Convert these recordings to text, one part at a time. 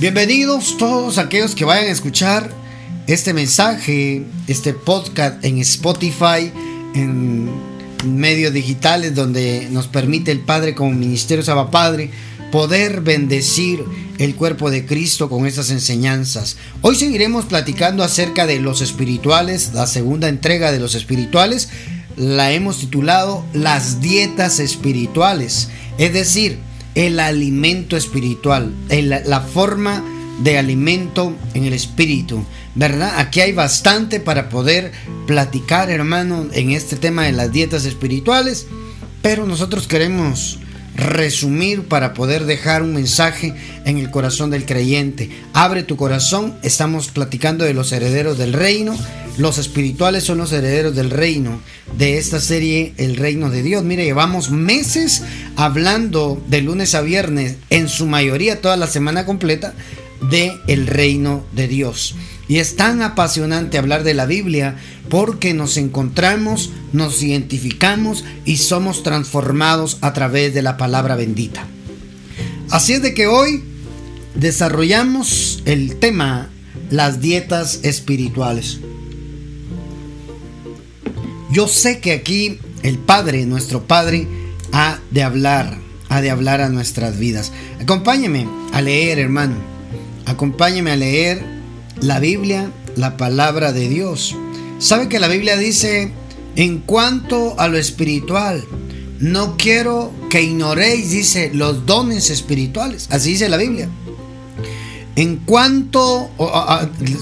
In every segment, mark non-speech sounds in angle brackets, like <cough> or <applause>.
Bienvenidos todos aquellos que vayan a escuchar este mensaje, este podcast en Spotify, en medios digitales donde nos permite el Padre como Ministerio Saba Padre poder bendecir el cuerpo de Cristo con estas enseñanzas. Hoy seguiremos platicando acerca de los espirituales, la segunda entrega de los espirituales, la hemos titulado Las dietas espirituales, es decir, el alimento espiritual, la forma de alimento en el espíritu, ¿verdad? Aquí hay bastante para poder platicar, hermano, en este tema de las dietas espirituales, pero nosotros queremos resumir para poder dejar un mensaje en el corazón del creyente. Abre tu corazón, estamos platicando de los herederos del reino. Los espirituales son los herederos del reino de esta serie El reino de Dios. Mire, llevamos meses hablando de lunes a viernes, en su mayoría toda la semana completa, de el reino de Dios. Y es tan apasionante hablar de la Biblia porque nos encontramos, nos identificamos y somos transformados a través de la palabra bendita. Así es de que hoy desarrollamos el tema las dietas espirituales. Yo sé que aquí el Padre, nuestro Padre, ha de hablar, ha de hablar a nuestras vidas. Acompáñeme a leer, hermano. Acompáñeme a leer la Biblia, la palabra de Dios. ¿Sabe que la Biblia dice, en cuanto a lo espiritual, no quiero que ignoréis, dice, los dones espirituales? Así dice la Biblia. En cuanto,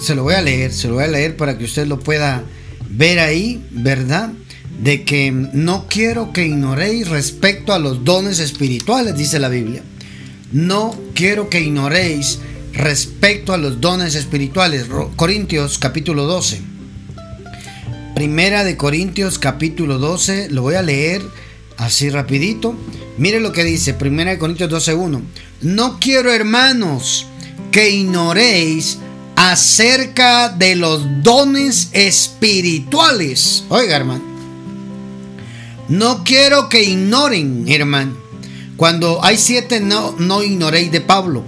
se lo voy a leer, se lo voy a leer para que usted lo pueda ver ahí, ¿verdad? De que no quiero que ignoréis respecto a los dones espirituales, dice la Biblia. No quiero que ignoréis respecto a los dones espirituales. Corintios capítulo 12. Primera de Corintios capítulo 12, lo voy a leer así rapidito. Mire lo que dice, Primera de Corintios 12.1. No quiero hermanos que ignoréis acerca de los dones espirituales. Oiga hermano. No quiero que ignoren, hermano. Cuando hay siete, no, no ignoréis de Pablo.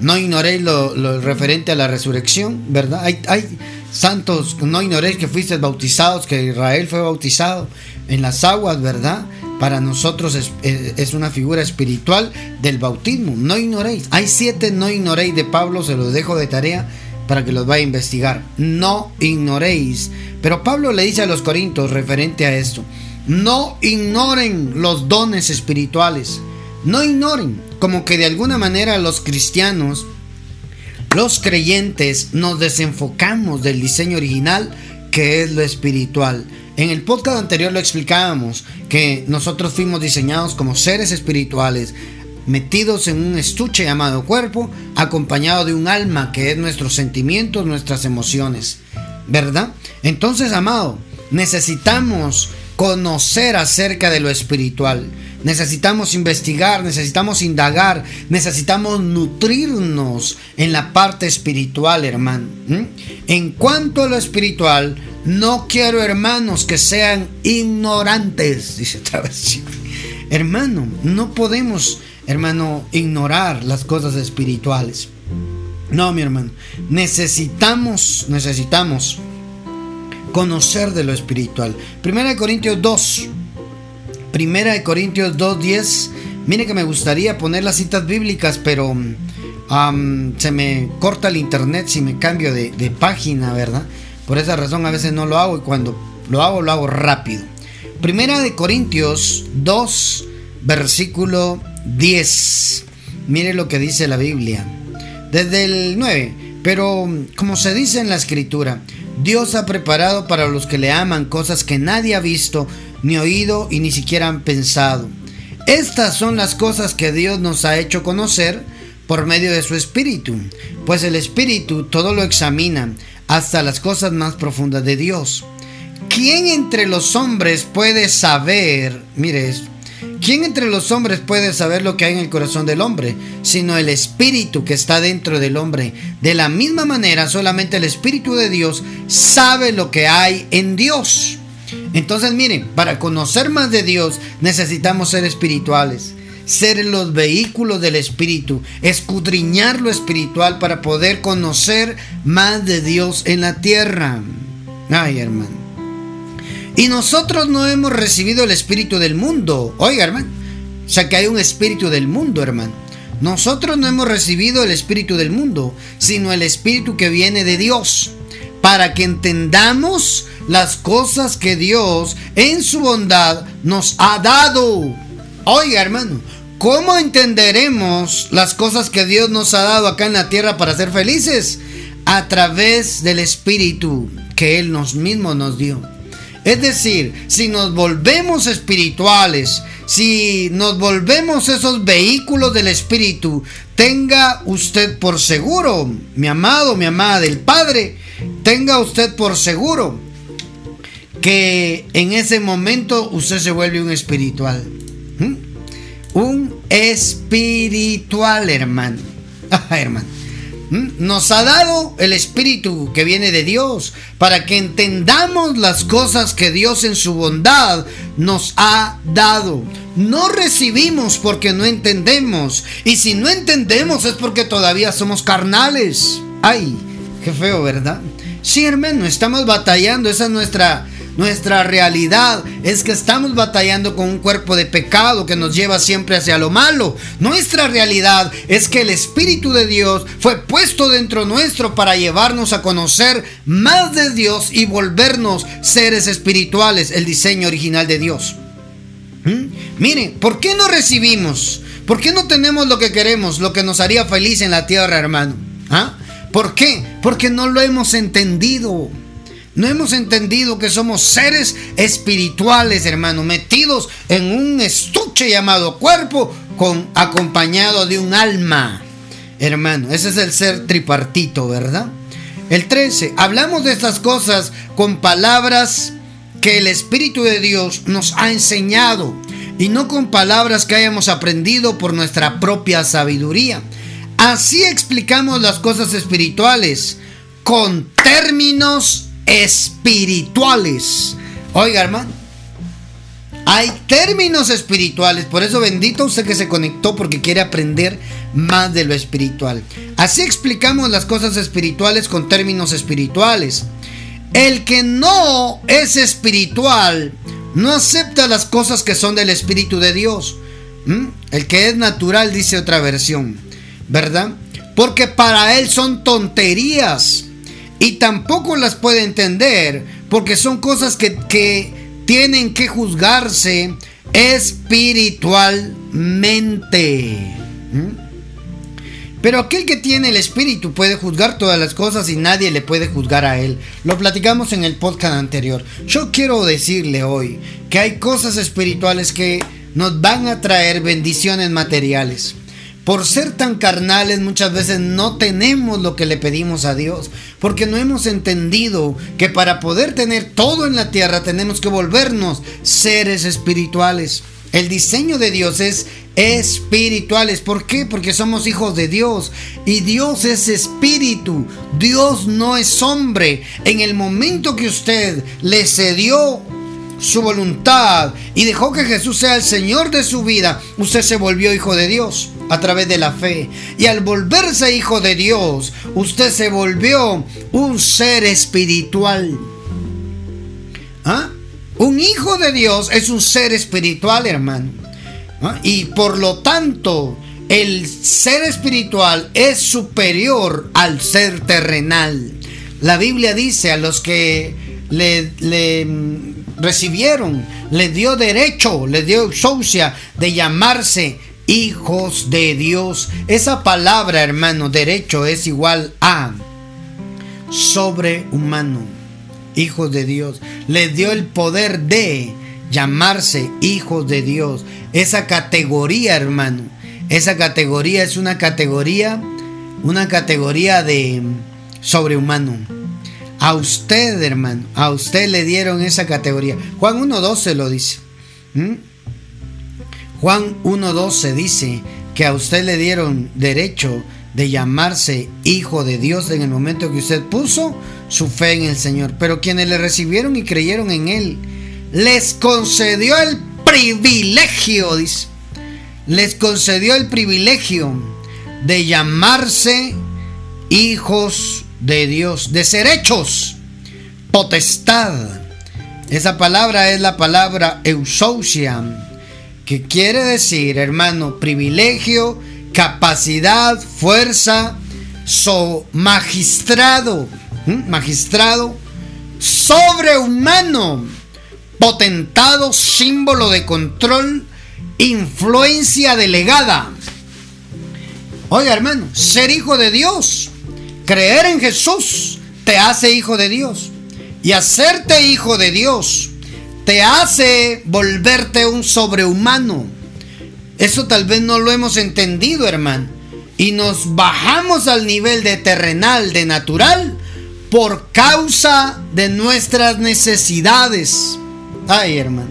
No ignoréis lo, referente a la resurrección, ¿verdad? Hay, santos, no ignoréis que fuisteis bautizados, que Israel fue bautizado en las aguas, ¿verdad? Para nosotros es, es, una figura espiritual del bautismo. No ignoréis. Hay siete no ignoréis de Pablo, se los dejo de tarea para que los vaya a investigar. No ignoréis. Pero Pablo le dice a los corintios referente a esto. No ignoren los dones espirituales. No ignoren, como que de alguna manera los cristianos, los creyentes, nos desenfocamos del diseño original que es lo espiritual. En el podcast anterior lo explicábamos, que nosotros fuimos diseñados como seres espirituales, metidos en un estuche llamado cuerpo, acompañado de un alma que es nuestros sentimientos, nuestras emociones. ¿Verdad? Entonces, amado, necesitamos conocer acerca de lo espiritual. Necesitamos investigar, necesitamos indagar, necesitamos nutrirnos en la parte espiritual, hermano. En cuanto a lo espiritual, no quiero, hermanos, que sean ignorantes, <laughs> dice otra vez. Hermano, no podemos, hermano, ignorar las cosas espirituales. No, mi hermano, necesitamos, necesitamos conocer de lo espiritual. Primera de Corintios 2. Primera de Corintios 2.10. Mire que me gustaría poner las citas bíblicas, pero se me corta el internet si me cambio de, de página, ¿verdad? Por esa razón a veces no lo hago y cuando lo hago, lo hago rápido. Primera de Corintios 2, versículo 10. Mire lo que dice la Biblia. Desde el 9. Pero como se dice en la escritura, Dios ha preparado para los que le aman cosas que nadie ha visto, ni oído y ni siquiera han pensado. Estas son las cosas que Dios nos ha hecho conocer por medio de su Espíritu, pues el Espíritu todo lo examina hasta las cosas más profundas de Dios. ¿Quién entre los hombres puede saber, mire esto, ¿Quién entre los hombres puede saber lo que hay en el corazón del hombre, sino el espíritu que está dentro del hombre? De la misma manera, solamente el espíritu de Dios sabe lo que hay en Dios. Entonces, miren, para conocer más de Dios necesitamos ser espirituales. ser los vehículos del Espíritu, escudriñar lo espiritual para poder conocer más de Dios en la tierra. Ay, hermano. Y nosotros no hemos recibido el espíritu del mundo. Oiga, hermano. O sea que hay un espíritu del mundo, hermano. Nosotros no hemos recibido el espíritu del mundo, sino el espíritu que viene de Dios, para que entendamos las cosas que Dios en su bondad nos ha dado. Oiga, hermano, ¿cómo entenderemos las cosas que Dios nos ha dado acá en la tierra para ser felices? A través del espíritu que Él nos mismo nos dio. Es decir, si nos volvemos espirituales, si nos volvemos esos vehículos del Espíritu, tenga usted por seguro, mi amado, mi amada del Padre, tenga usted por seguro que en ese momento usted se vuelve un espiritual. ¿Mm? Un espiritual, hermano. Ah, hermano. ¿Mm? Nos ha dado el Espíritu que viene de Dios para que entendamos las cosas que Dios en su bondad nos ha dado. No recibimos porque no entendemos. Y si no entendemos es porque todavía somos carnales. Ay, qué feo, ¿verdad? Sí, hermano, estamos batallando. Esa es nuestra nuestra realidad es que estamos batallando con un cuerpo de pecado que nos lleva siempre hacia lo malo. Nuestra realidad es que el Espíritu de Dios fue puesto dentro nuestro para llevarnos a conocer más de Dios y volvernos seres espirituales, el diseño original de Dios. ¿Mm? Mire, ¿por qué no recibimos? ¿Por qué no tenemos lo que queremos, lo que nos haría feliz en la tierra, hermano? ¿Ah? ¿Por qué? Porque no lo hemos entendido. No hemos entendido que somos seres espirituales, hermano, metidos en un estuche llamado cuerpo, con, acompañado de un alma. Hermano, ese es el ser tripartito, ¿verdad? El 13. Hablamos de estas cosas con palabras que el Espíritu de Dios nos ha enseñado y no con palabras que hayamos aprendido por nuestra propia sabiduría. Así explicamos las cosas espirituales con términos espirituales. Oiga, hermano, hay términos espirituales, por eso bendito usted que se conectó porque quiere aprender más de lo espiritual. Así explicamos las cosas espirituales con términos espirituales. El que no es espiritual no acepta las cosas que son del Espíritu de Dios. ¿Mm? El que es natural, dice otra versión, ¿verdad? Porque para él son tonterías y tampoco las puede entender porque son cosas que, tienen que juzgarse espiritualmente. Pero aquel que tiene el espíritu puede juzgar todas las cosas y nadie le puede juzgar a él. Lo platicamos en el podcast anterior. Yo quiero decirle hoy que hay cosas espirituales que nos van a traer bendiciones materiales por ser tan carnales muchas veces no tenemos lo que le pedimos a Dios, porque no hemos entendido que para poder tener todo en la tierra tenemos que volvernos seres espirituales. El diseño de Dios es espirituales. ¿Por qué? Porque somos hijos de Dios y Dios es espíritu. Dios no es hombre. En el momento que usted le cedió su voluntad y dejó que Jesús sea el Señor de su vida, usted se volvió hijo de Dios a través de la fe. Y al volverse hijo de Dios, usted se volvió un ser espiritual. ¿Ah? Un hijo de Dios es un ser espiritual, hermano. ¿Ah? Y por lo tanto, el ser espiritual es superior al ser terrenal. La Biblia dice a los que le, le recibieron, le dio derecho, le dio exousia de llamarse hijos de Dios. Esa palabra, hermano, derecho es igual a sobrehumano. Hijos de Dios. Le dio el poder de llamarse hijos de Dios. Esa categoría, hermano. Esa categoría es una categoría, una categoría de sobrehumano. A usted, hermano, a usted le dieron esa categoría. Juan 1.12 lo dice. Juan 1.12 dice que a usted le dieron derecho de llamarse hijo de Dios en el momento que usted puso su fe en el Señor. Pero quienes le recibieron y creyeron en Él, les concedió el privilegio, dice, les concedió el privilegio de llamarse hijos de Dios, de ser hechos potestad. Esa palabra es la palabra eusousia, que quiere decir, hermano, privilegio, capacidad, fuerza, so, magistrado, magistrado, sobrehumano, potentado, símbolo de control, influencia delegada. Oiga, hermano, ser hijo de Dios, creer en Jesús, te hace hijo de Dios. Y hacerte hijo de Dios te hace volverte un sobrehumano. Eso tal vez no lo hemos entendido, hermano. Y nos bajamos al nivel de terrenal, de natural, por causa de nuestras necesidades. Ay, hermano.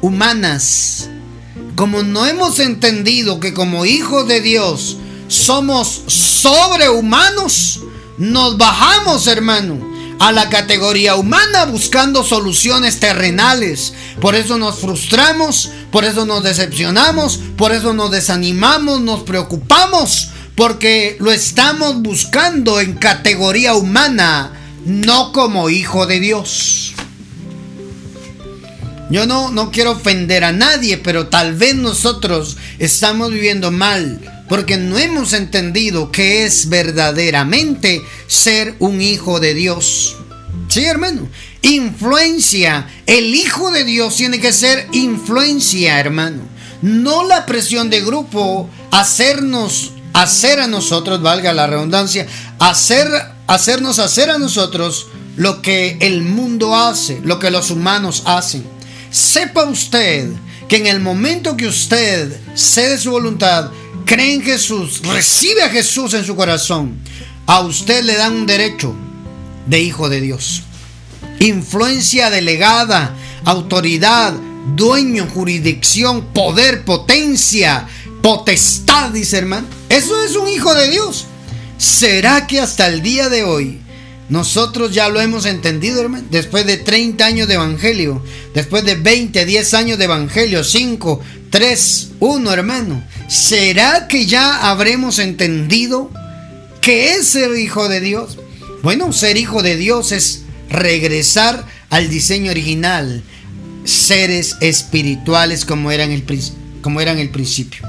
Humanas. Como no hemos entendido que como hijos de Dios somos sobrehumanos, nos bajamos, hermano a la categoría humana buscando soluciones terrenales. Por eso nos frustramos, por eso nos decepcionamos, por eso nos desanimamos, nos preocupamos, porque lo estamos buscando en categoría humana, no como hijo de Dios. Yo no, no quiero ofender a nadie, pero tal vez nosotros estamos viviendo mal porque no hemos entendido que es verdaderamente ser un hijo de Dios. Sí, hermano. Influencia. El hijo de Dios tiene que ser influencia, hermano. No la presión de grupo, hacernos, hacer a nosotros, valga la redundancia, hacer, hacernos hacer a nosotros lo que el mundo hace, lo que los humanos hacen. Sepa usted que en el momento que usted cede su voluntad, cree en Jesús, recibe a Jesús en su corazón, a usted le dan un derecho de hijo de Dios. Influencia delegada, autoridad, dueño, jurisdicción, poder, potencia, potestad, dice hermano. Eso es un hijo de Dios. ¿Será que hasta el día de hoy nosotros ya lo hemos entendido, hermano? Después de 30 años de evangelio, después de 20, 10 años de evangelio, 5, 3, 1, hermano. ¿Será que ya habremos entendido que es ser hijo de Dios? Bueno, ser hijo de Dios es regresar al diseño original, seres espirituales como eran el, como eran el principio.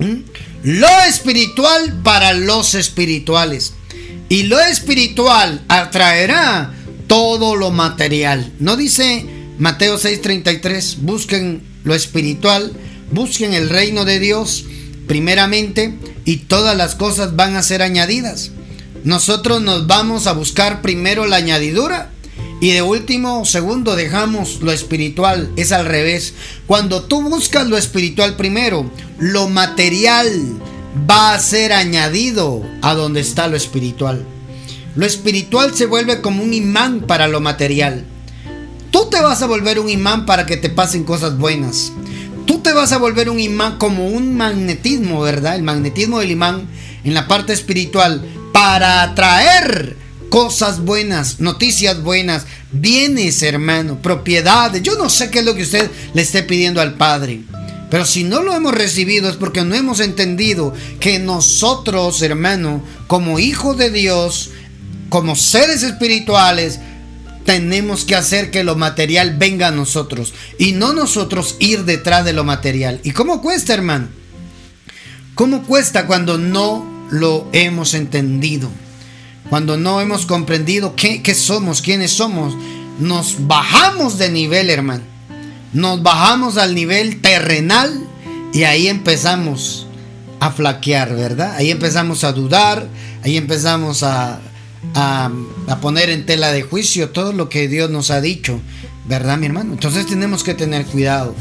¿Mm? Lo espiritual para los espirituales. Y lo espiritual atraerá todo lo material. ¿No dice Mateo 6:33? Busquen lo espiritual busquen el reino de Dios primeramente y todas las cosas van a ser añadidas. Nosotros nos vamos a buscar primero la añadidura y de último segundo dejamos lo espiritual. Es al revés. Cuando tú buscas lo espiritual primero, lo material va a ser añadido a donde está lo espiritual. Lo espiritual se vuelve como un imán para lo material. Tú te vas a volver un imán para que te pasen cosas buenas tú te vas a volver un imán como un magnetismo, ¿verdad? El magnetismo del imán en la parte espiritual para atraer cosas buenas, noticias buenas, bienes, hermano, propiedades. Yo no sé qué es lo que usted le esté pidiendo al Padre. Pero si no lo hemos recibido es porque no hemos entendido que nosotros, hermano, como hijos de Dios, como seres espirituales, tenemos que hacer que lo material venga a nosotros y no nosotros ir detrás de lo material. ¿Y cómo cuesta, hermano? ¿Cómo cuesta cuando no lo hemos entendido? Cuando no hemos comprendido qué, qué somos, quiénes somos. Nos bajamos de nivel, hermano. Nos bajamos al nivel terrenal y ahí empezamos a flaquear, ¿verdad? Ahí empezamos a dudar, ahí empezamos a a, poner en tela de juicio todo lo que Dios nos ha dicho, ¿verdad, mi hermano? Entonces tenemos que tener cuidado.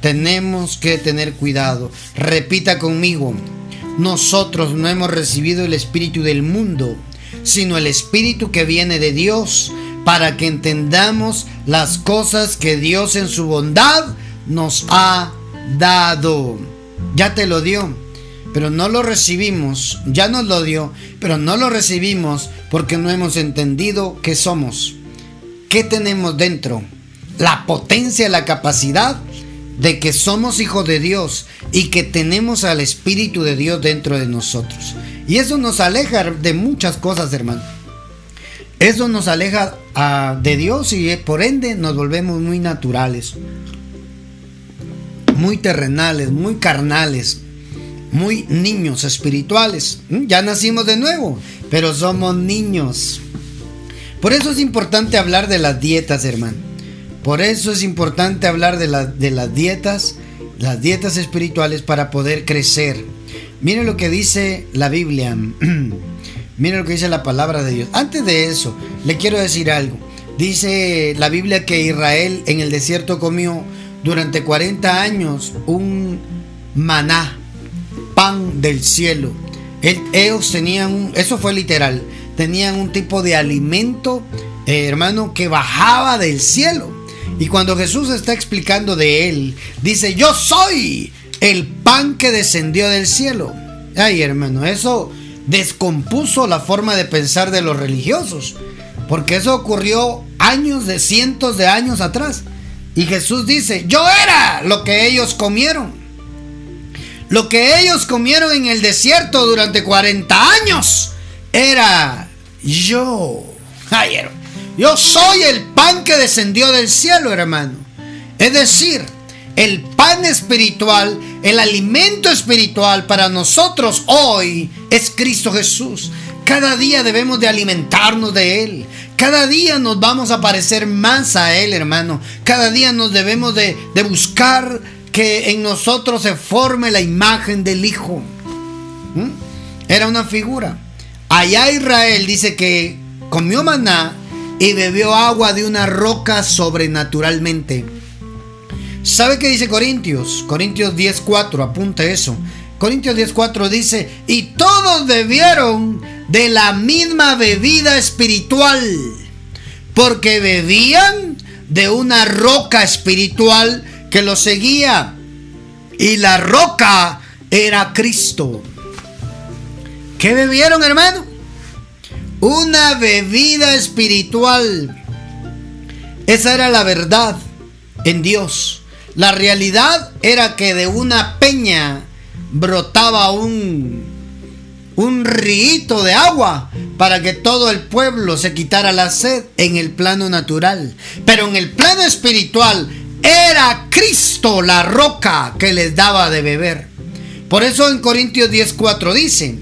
Tenemos que tener cuidado. Repita conmigo, nosotros no hemos recibido el espíritu del mundo, sino el espíritu que viene de Dios, para que entendamos las cosas que Dios en su bondad nos ha dado. Ya te lo dio pero no lo recibimos, ya nos lo dio, pero no lo recibimos porque no hemos entendido qué somos, qué tenemos dentro, la potencia, la capacidad de que somos hijos de Dios y que tenemos al Espíritu de Dios dentro de nosotros. Y eso nos aleja de muchas cosas, hermano. Eso nos aleja ah, de Dios y eh, por ende nos volvemos muy naturales, muy terrenales, muy carnales, muy niños espirituales. ¿Mm? Ya nacimos de nuevo, pero somos niños. Por eso es importante hablar de las dietas, hermano. Por eso es importante hablar de, de las dietas, las dietas espirituales para poder crecer. Mire lo que dice la Biblia. <clears throat> Mira lo que dice la palabra de Dios. Antes de eso, le quiero decir algo. Dice la Biblia que Israel en el desierto comió durante 40 años un maná, pan del cielo. ellos tenían, un, eso fue literal, tenían un tipo de alimento, eh, hermano, que bajaba del cielo. Y cuando Jesús está explicando de él, dice, yo soy el pan que descendió del cielo. Ay, hermano, eso descompuso la forma de pensar de los religiosos, porque eso ocurrió años de cientos de años atrás. Y Jesús dice, yo era lo que ellos comieron. Lo que ellos comieron en el desierto durante 40 años era yo. yo soy el pan que descendió del cielo, hermano. Es decir, el pan espiritual, el alimento espiritual para nosotros hoy es Cristo Jesús. Cada día debemos de alimentarnos de Él. Cada día nos vamos a parecer más a Él, hermano. Cada día nos debemos de, buscar que en nosotros se forme la imagen del Hijo. ¿Mm? Era una figura. Allá Israel dice que comió maná y bebió agua de una roca sobrenaturalmente. ¿Sabe qué dice Corintios? Corintios 10.4, apunte eso. Corintios 10.4 dice, y todos bebieron de la misma bebida espiritual, porque bebían de una roca espiritual que los seguía, y la roca era Cristo. ¿Qué bebieron, hermano? Una bebida espiritual. Esa era la verdad en Dios. La realidad era que de una peña brotaba un, un río de agua para que todo el pueblo se quitara la sed en el plano natural. Pero en el plano espiritual era Cristo la roca que les daba de beber. Por eso en Corintios 10:4 dice,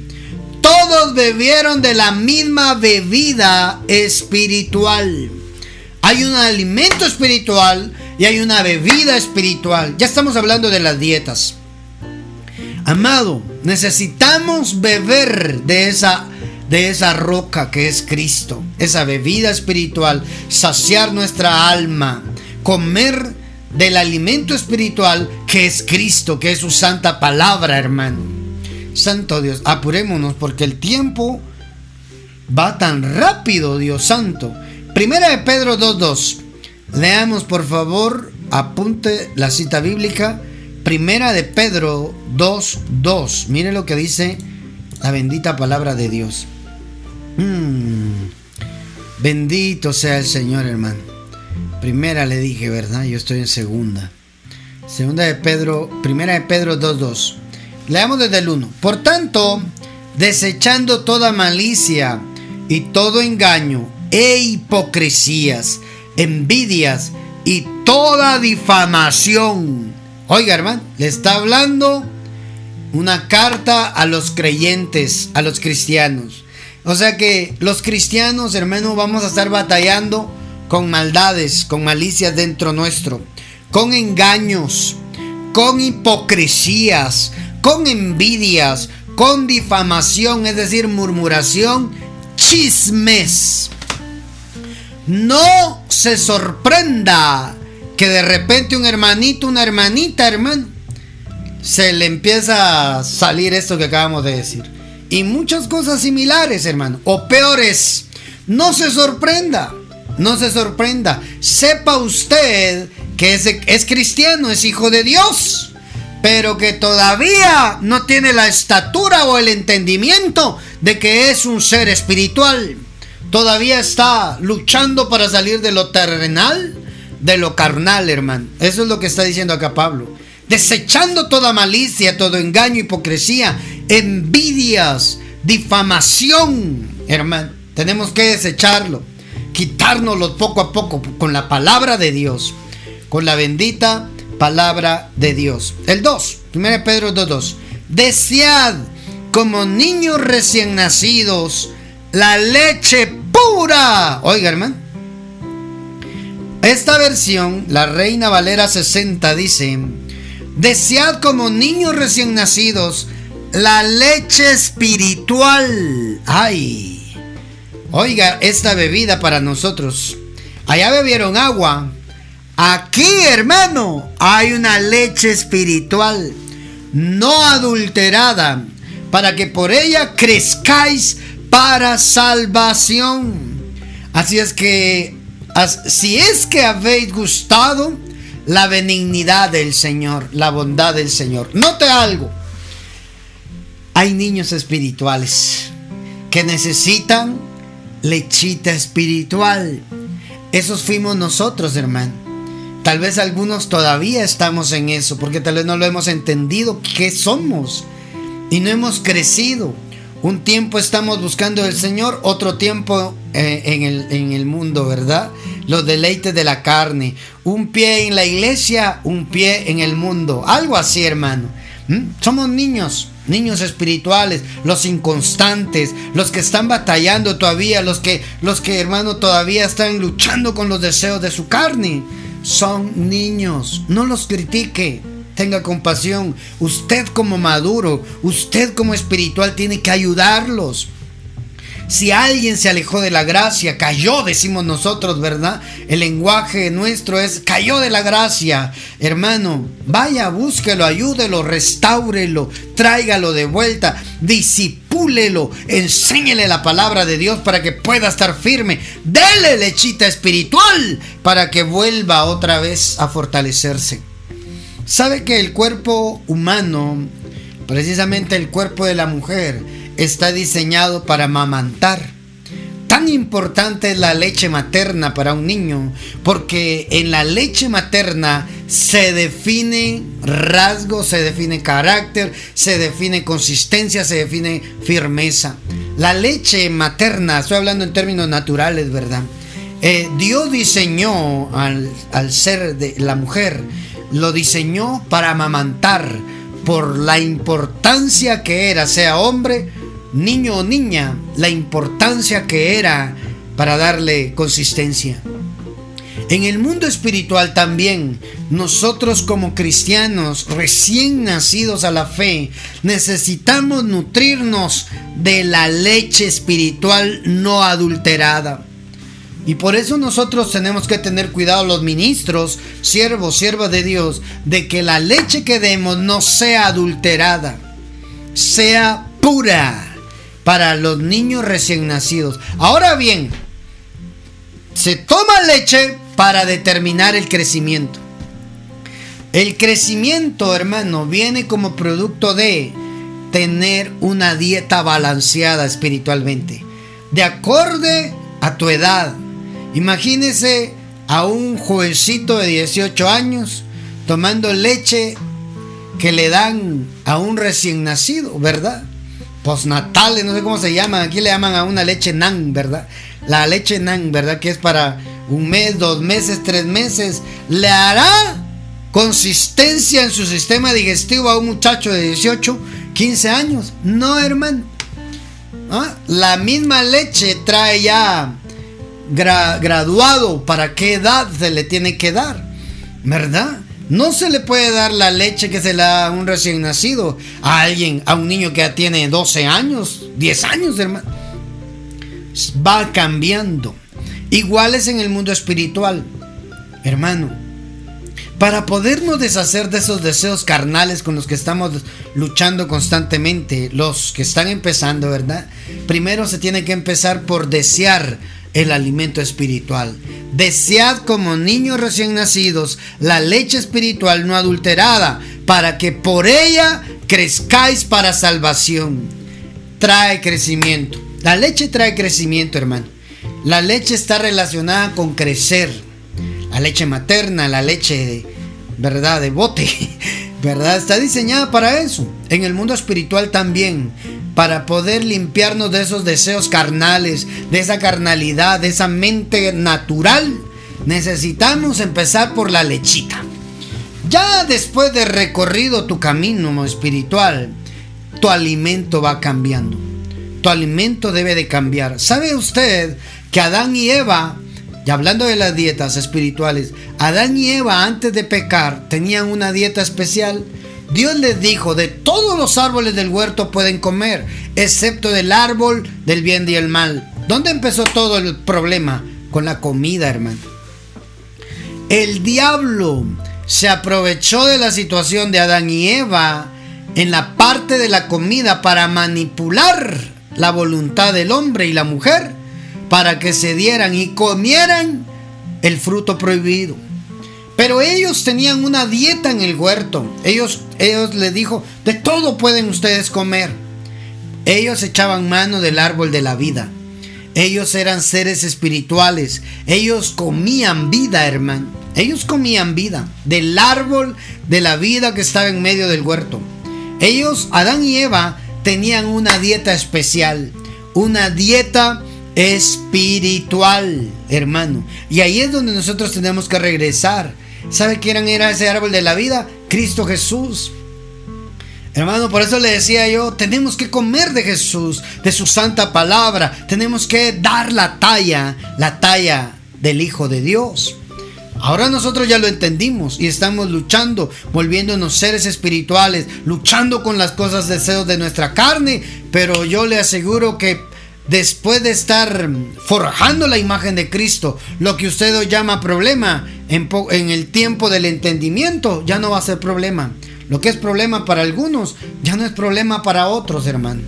todos bebieron de la misma bebida espiritual. Hay un alimento espiritual y hay una bebida espiritual. Ya estamos hablando de las dietas. Amado, necesitamos beber de esa de esa roca que es Cristo, esa bebida espiritual, saciar nuestra alma, comer del alimento espiritual que es Cristo, que es su santa palabra, hermano. Santo Dios, apurémonos porque el tiempo va tan rápido, Dios santo. Primera de Pedro 2.2. Leamos por favor, apunte la cita bíblica, primera de Pedro 2.2. Mire lo que dice la bendita palabra de Dios. Mm. Bendito sea el Señor, hermano. Primera le dije, ¿verdad? Yo estoy en segunda. Segunda de Pedro, primera de Pedro 2.2. Leamos desde el 1. Por tanto, desechando toda malicia y todo engaño e hipocresías, envidias y toda difamación. Oiga, hermano, le está hablando una carta a los creyentes, a los cristianos. O sea que los cristianos, hermano, vamos a estar batallando con maldades, con malicias dentro nuestro, con engaños, con hipocresías, con envidias, con difamación, es decir, murmuración, chismes. No se sorprenda que de repente un hermanito, una hermanita, hermano, se le empieza a salir esto que acabamos de decir. Y muchas cosas similares, hermano, o peores. No se sorprenda, no se sorprenda. Sepa usted que es, cristiano, es hijo de Dios, pero que todavía no tiene la estatura o el entendimiento de que es un ser espiritual todavía está luchando para salir de lo terrenal, de lo carnal, hermano. Eso es lo que está diciendo acá Pablo. Desechando toda malicia, todo engaño, hipocresía, envidias, difamación, hermano. Tenemos que desecharlo, quitárnoslo poco a poco con la palabra de Dios, con la bendita palabra de Dios. El 2, 1 Pedro 2.2. Desead como niños recién nacidos la leche pura. Oiga, hermano. Esta versión, la Reina Valera 60, dice, desead como niños recién nacidos la leche espiritual. Ay, oiga, esta bebida para nosotros. Allá bebieron agua. Aquí, hermano, hay una leche espiritual, no adulterada, para que por ella crezcáis para salvación. Así es que, si es que habéis gustado la benignidad del Señor, la bondad del Señor, note algo. Hay niños espirituales que necesitan lechita espiritual. Esos fuimos nosotros, hermano. Tal vez algunos todavía estamos en eso, porque tal vez no lo hemos entendido qué somos y no hemos crecido. Un tiempo estamos buscando el Señor, otro tiempo eh, en, el, en el mundo, ¿verdad? Los deleites de la carne. Un pie en la iglesia, un pie en el mundo. Algo así, hermano. ¿Mm? Somos niños, niños espirituales, los inconstantes, los que están batallando todavía, los que, los que, hermano, todavía están luchando con los deseos de su carne. Son niños, no los critique tenga compasión. Usted como maduro, usted como espiritual tiene que ayudarlos. Si alguien se alejó de la gracia, cayó, decimos nosotros, ¿verdad? El lenguaje nuestro es cayó de la gracia. Hermano, vaya, búsquelo, ayúdelo, restáurelo, tráigalo de vuelta, disipúlelo, enséñele la palabra de Dios para que pueda estar firme. Dele lechita espiritual para que vuelva otra vez a fortalecerse. Sabe que el cuerpo humano, precisamente el cuerpo de la mujer, está diseñado para amamantar. Tan importante es la leche materna para un niño, porque en la leche materna se define rasgo, se define carácter, se define consistencia, se define firmeza. La leche materna, estoy hablando en términos naturales, ¿verdad? Eh, Dios diseñó al, al ser de la mujer lo diseñó para amamantar por la importancia que era, sea hombre, niño o niña, la importancia que era para darle consistencia. En el mundo espiritual también, nosotros como cristianos recién nacidos a la fe, necesitamos nutrirnos de la leche espiritual no adulterada. Y por eso nosotros tenemos que tener cuidado los ministros, siervos, siervas de Dios, de que la leche que demos no sea adulterada, sea pura para los niños recién nacidos. Ahora bien, se toma leche para determinar el crecimiento. El crecimiento, hermano, viene como producto de tener una dieta balanceada espiritualmente, de acorde a tu edad, Imagínese a un jovencito de 18 años tomando leche que le dan a un recién nacido, ¿verdad? Postnatales, no sé cómo se llaman, aquí le llaman a una leche nan, ¿verdad? La leche nan, ¿verdad? Que es para un mes, dos meses, tres meses. ¿Le hará consistencia en su sistema digestivo a un muchacho de 18, 15 años? No, hermano. ¿Ah? La misma leche trae ya graduado, para qué edad se le tiene que dar, ¿verdad? No se le puede dar la leche que se le da a un recién nacido, a alguien, a un niño que ya tiene 12 años, 10 años, hermano. Va cambiando. Igual es en el mundo espiritual, hermano. Para podernos deshacer de esos deseos carnales con los que estamos luchando constantemente, los que están empezando, ¿verdad? Primero se tiene que empezar por desear el alimento espiritual. Desead como niños recién nacidos la leche espiritual no adulterada, para que por ella crezcáis para salvación. Trae crecimiento. La leche trae crecimiento, hermano. La leche está relacionada con crecer. la leche materna, la leche, ¿verdad? De bote, <laughs> ¿verdad? Está diseñada para eso. En el mundo espiritual también, para poder limpiarnos de esos deseos carnales, de esa carnalidad, de esa mente natural, necesitamos empezar por la lechita. Ya después de recorrido tu camino espiritual, tu alimento va cambiando. Tu alimento debe de cambiar. ¿Sabe usted que Adán y Eva, y hablando de las dietas espirituales, Adán y Eva antes de pecar tenían una dieta especial? Dios les dijo, de todos los árboles del huerto pueden comer, excepto del árbol del bien y el mal. ¿Dónde empezó todo el problema? Con la comida, hermano. El diablo se aprovechó de la situación de Adán y Eva en la parte de la comida para manipular la voluntad del hombre y la mujer para que se dieran y comieran el fruto prohibido. Pero ellos tenían una dieta en el huerto. Ellos, ellos les dijo, de todo pueden ustedes comer. Ellos echaban mano del árbol de la vida. Ellos eran seres espirituales. Ellos comían vida, hermano. Ellos comían vida del árbol de la vida que estaba en medio del huerto. Ellos, Adán y Eva, tenían una dieta especial, una dieta espiritual, hermano. Y ahí es donde nosotros tenemos que regresar. ¿Sabe quién era ese árbol de la vida? Cristo Jesús. Hermano, por eso le decía yo, tenemos que comer de Jesús, de su santa palabra. Tenemos que dar la talla, la talla del Hijo de Dios. Ahora nosotros ya lo entendimos y estamos luchando, volviéndonos seres espirituales, luchando con las cosas deseos de nuestra carne, pero yo le aseguro que después de estar forjando la imagen de Cristo, lo que usted llama problema, en, el tiempo del entendimiento ya no va a ser problema. Lo que es problema para algunos ya no es problema para otros, hermano.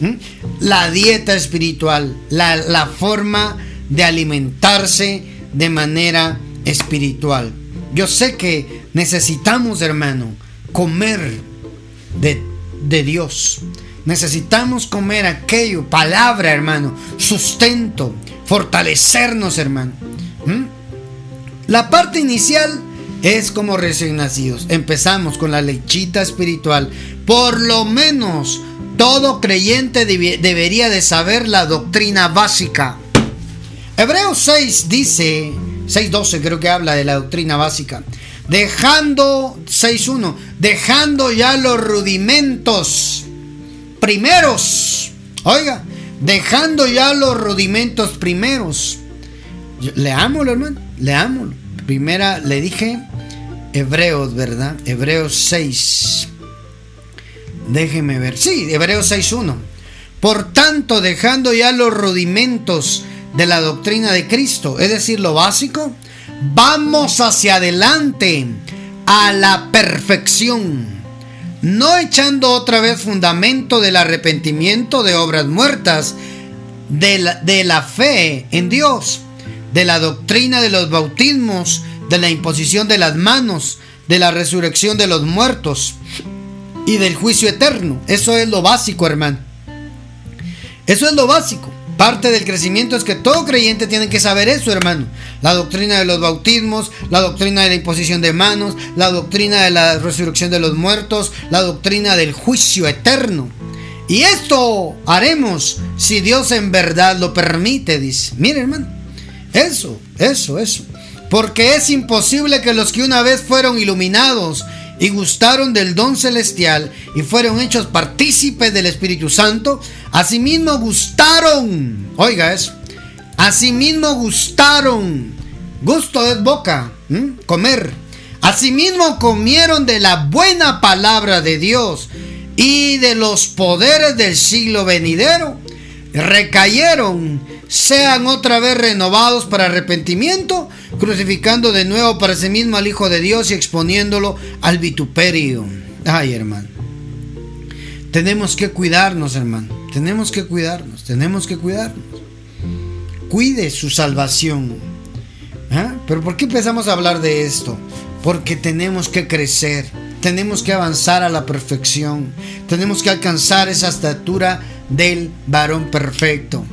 ¿Mm? La dieta espiritual, la, forma de alimentarse de manera espiritual. Yo sé que necesitamos, hermano, comer de Dios. Necesitamos comer aquello, palabra, hermano, sustento, fortalecernos, hermano. ¿Mm? La parte inicial es como recién nacidos. Empezamos con la lechita espiritual. Por lo menos todo creyente debería de saber la doctrina básica. Hebreos 6 dice 6.12 creo que habla de la doctrina básica. Dejando, 6.1, dejando ya los rudimentos primeros. Oiga, dejando ya los rudimentos primeros. Leámoslo, hermano, leámoslo. Primera, le dije Hebreos, ¿verdad? Hebreos 6. Déjeme ver. Sí, Hebreos 6.1. Por tanto, dejando ya los rudimentos de la doctrina de Cristo, es decir, lo básico, vamos hacia adelante a la perfección, no echando otra vez fundamento del arrepentimiento de obras muertas, de la, de la fe en Dios, de la doctrina de los bautismos, de la imposición de las manos, de la resurrección de los muertos y del juicio eterno. Eso es lo básico, hermano. Eso es lo básico. Parte del crecimiento es que todo creyente tiene que saber eso, hermano. La doctrina de los bautismos, la doctrina de la imposición de manos, la doctrina de la resurrección de los muertos, la doctrina del juicio eterno. Y esto haremos si Dios en verdad lo permite, dice. Mire, hermano. Eso, eso, eso. Porque es imposible que los que una vez fueron iluminados y gustaron del don celestial y fueron hechos partícipes del Espíritu Santo, asimismo gustaron, oiga eso, asimismo gustaron, gusto es boca, comer, asimismo comieron de la buena palabra de Dios y de los poderes del siglo venidero, recayeron sean otra vez renovados para arrepentimiento, crucificando de nuevo para sí mismo al Hijo de Dios y exponiéndolo al vituperio. Ay, hermano. Tenemos que cuidarnos, hermano. Tenemos que cuidarnos, tenemos que cuidarnos. Cuide su salvación. ¿Ah? Pero ¿por qué empezamos a hablar de esto? Porque tenemos que crecer, tenemos que avanzar a la perfección, tenemos que alcanzar esa estatura del varón perfecto.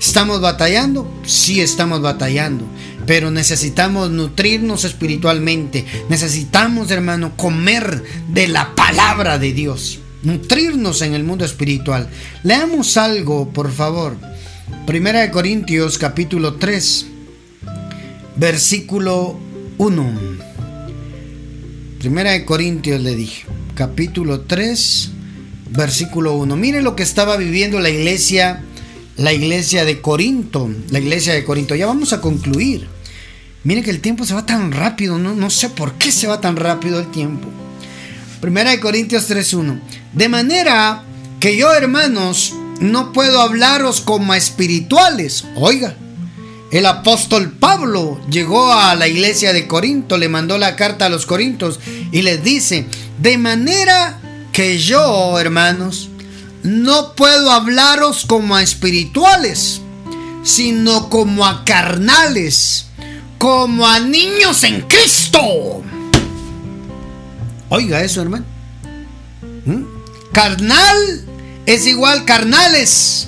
¿Estamos batallando? Sí estamos batallando. pero necesitamos nutrirnos espiritualmente. Necesitamos, hermano, comer de la palabra de Dios. Nutrirnos en el mundo espiritual. Leamos algo, por favor. Primera de Corintios capítulo 3, versículo 1. Primera de Corintios le dije, capítulo 3, versículo 1. Mire lo que estaba viviendo la iglesia, la iglesia de Corinto, la iglesia de Corinto. Ya vamos a concluir. Mire que el tiempo se va tan rápido, no, no sé por qué se va tan rápido el tiempo. Primera de Corintios 3.1. De manera que yo, hermanos, no puedo hablaros como espirituales. Oiga, el apóstol Pablo llegó a la iglesia de Corinto, le mandó la carta a los corintos y les dice, de manera que yo, hermanos, no puedo hablaros como a espirituales, sino como a carnales, como a niños en Cristo. Oiga eso, hermano. ¿Mm? Carnal es igual carnales.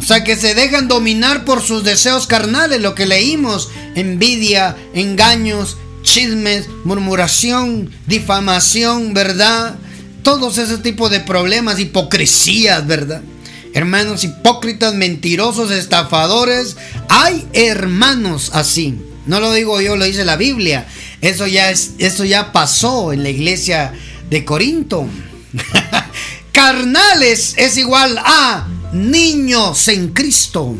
O sea que se dejan dominar por sus deseos carnales, lo que leímos, envidia, engaños, chismes, murmuración, difamación, ¿verdad? Todos ese tipo de problemas, hipocresías, ¿verdad? Hermanos hipócritas, mentirosos, estafadores. Hay hermanos así. No lo digo yo, lo dice la Biblia. Eso ya es, eso ya pasó en la iglesia de Corinto. <laughs> Carnales es igual a niños en Cristo.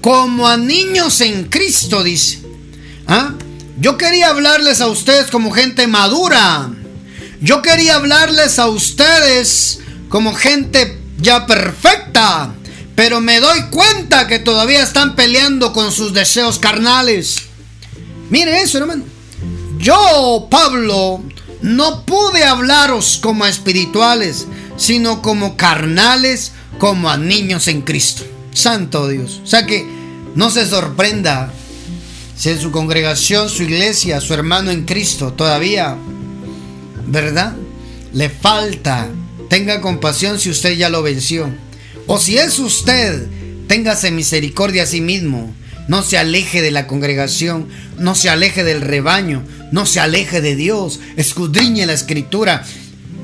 Como a niños en Cristo, dice. ¿Ah? Yo quería hablarles a ustedes como gente madura. Yo quería hablarles a ustedes como gente ya perfecta. Pero me doy cuenta que todavía están peleando con sus deseos carnales. Mire eso, hermano. Yo, Pablo, no pude hablaros como espirituales, sino como carnales, como a niños en Cristo. Santo Dios. O sea que no se sorprenda si en su congregación, su iglesia, su hermano en Cristo todavía, ¿verdad? Le falta. Tenga compasión si usted ya lo venció. O si es usted, téngase misericordia a sí mismo. No se aleje de la congregación, no se aleje del rebaño, no se aleje de Dios. Escudriñe la escritura.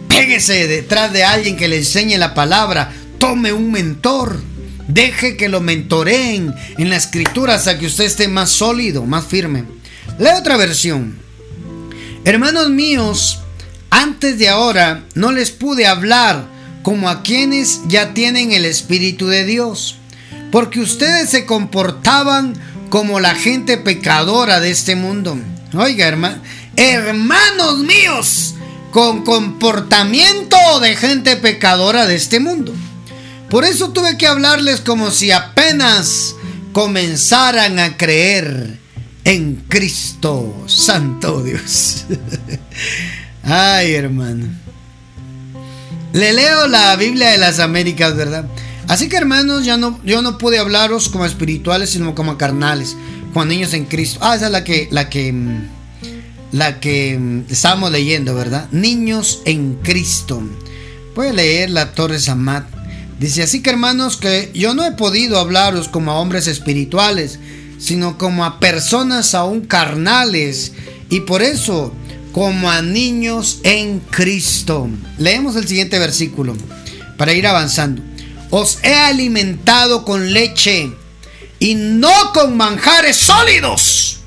Péguese detrás de alguien que le enseñe la palabra. Tome un mentor. Deje que lo mentoreen en la escritura hasta que usted esté más sólido, más firme. Lea otra versión. Hermanos míos, antes de ahora no les pude hablar como a quienes ya tienen el Espíritu de Dios, porque ustedes se comportaban como la gente pecadora de este mundo. Oiga, hermano, hermanos míos, con comportamiento de gente pecadora de este mundo. Por eso tuve que hablarles como si apenas comenzaran a creer en Cristo, Santo Dios. <laughs> Ay, hermano. Le leo la Biblia de las Américas, ¿verdad? Así que hermanos, ya no, yo no pude hablaros como espirituales, sino como carnales, como niños en Cristo. Ah, esa es la que, la que, la que estamos leyendo, ¿verdad? Niños en Cristo. A leer la Torre Samat. Dice así que hermanos, que yo no he podido hablaros como a hombres espirituales, sino como a personas aún carnales. Y por eso como a niños en Cristo. Leemos el siguiente versículo para ir avanzando. Os he alimentado con leche y no con manjares sólidos.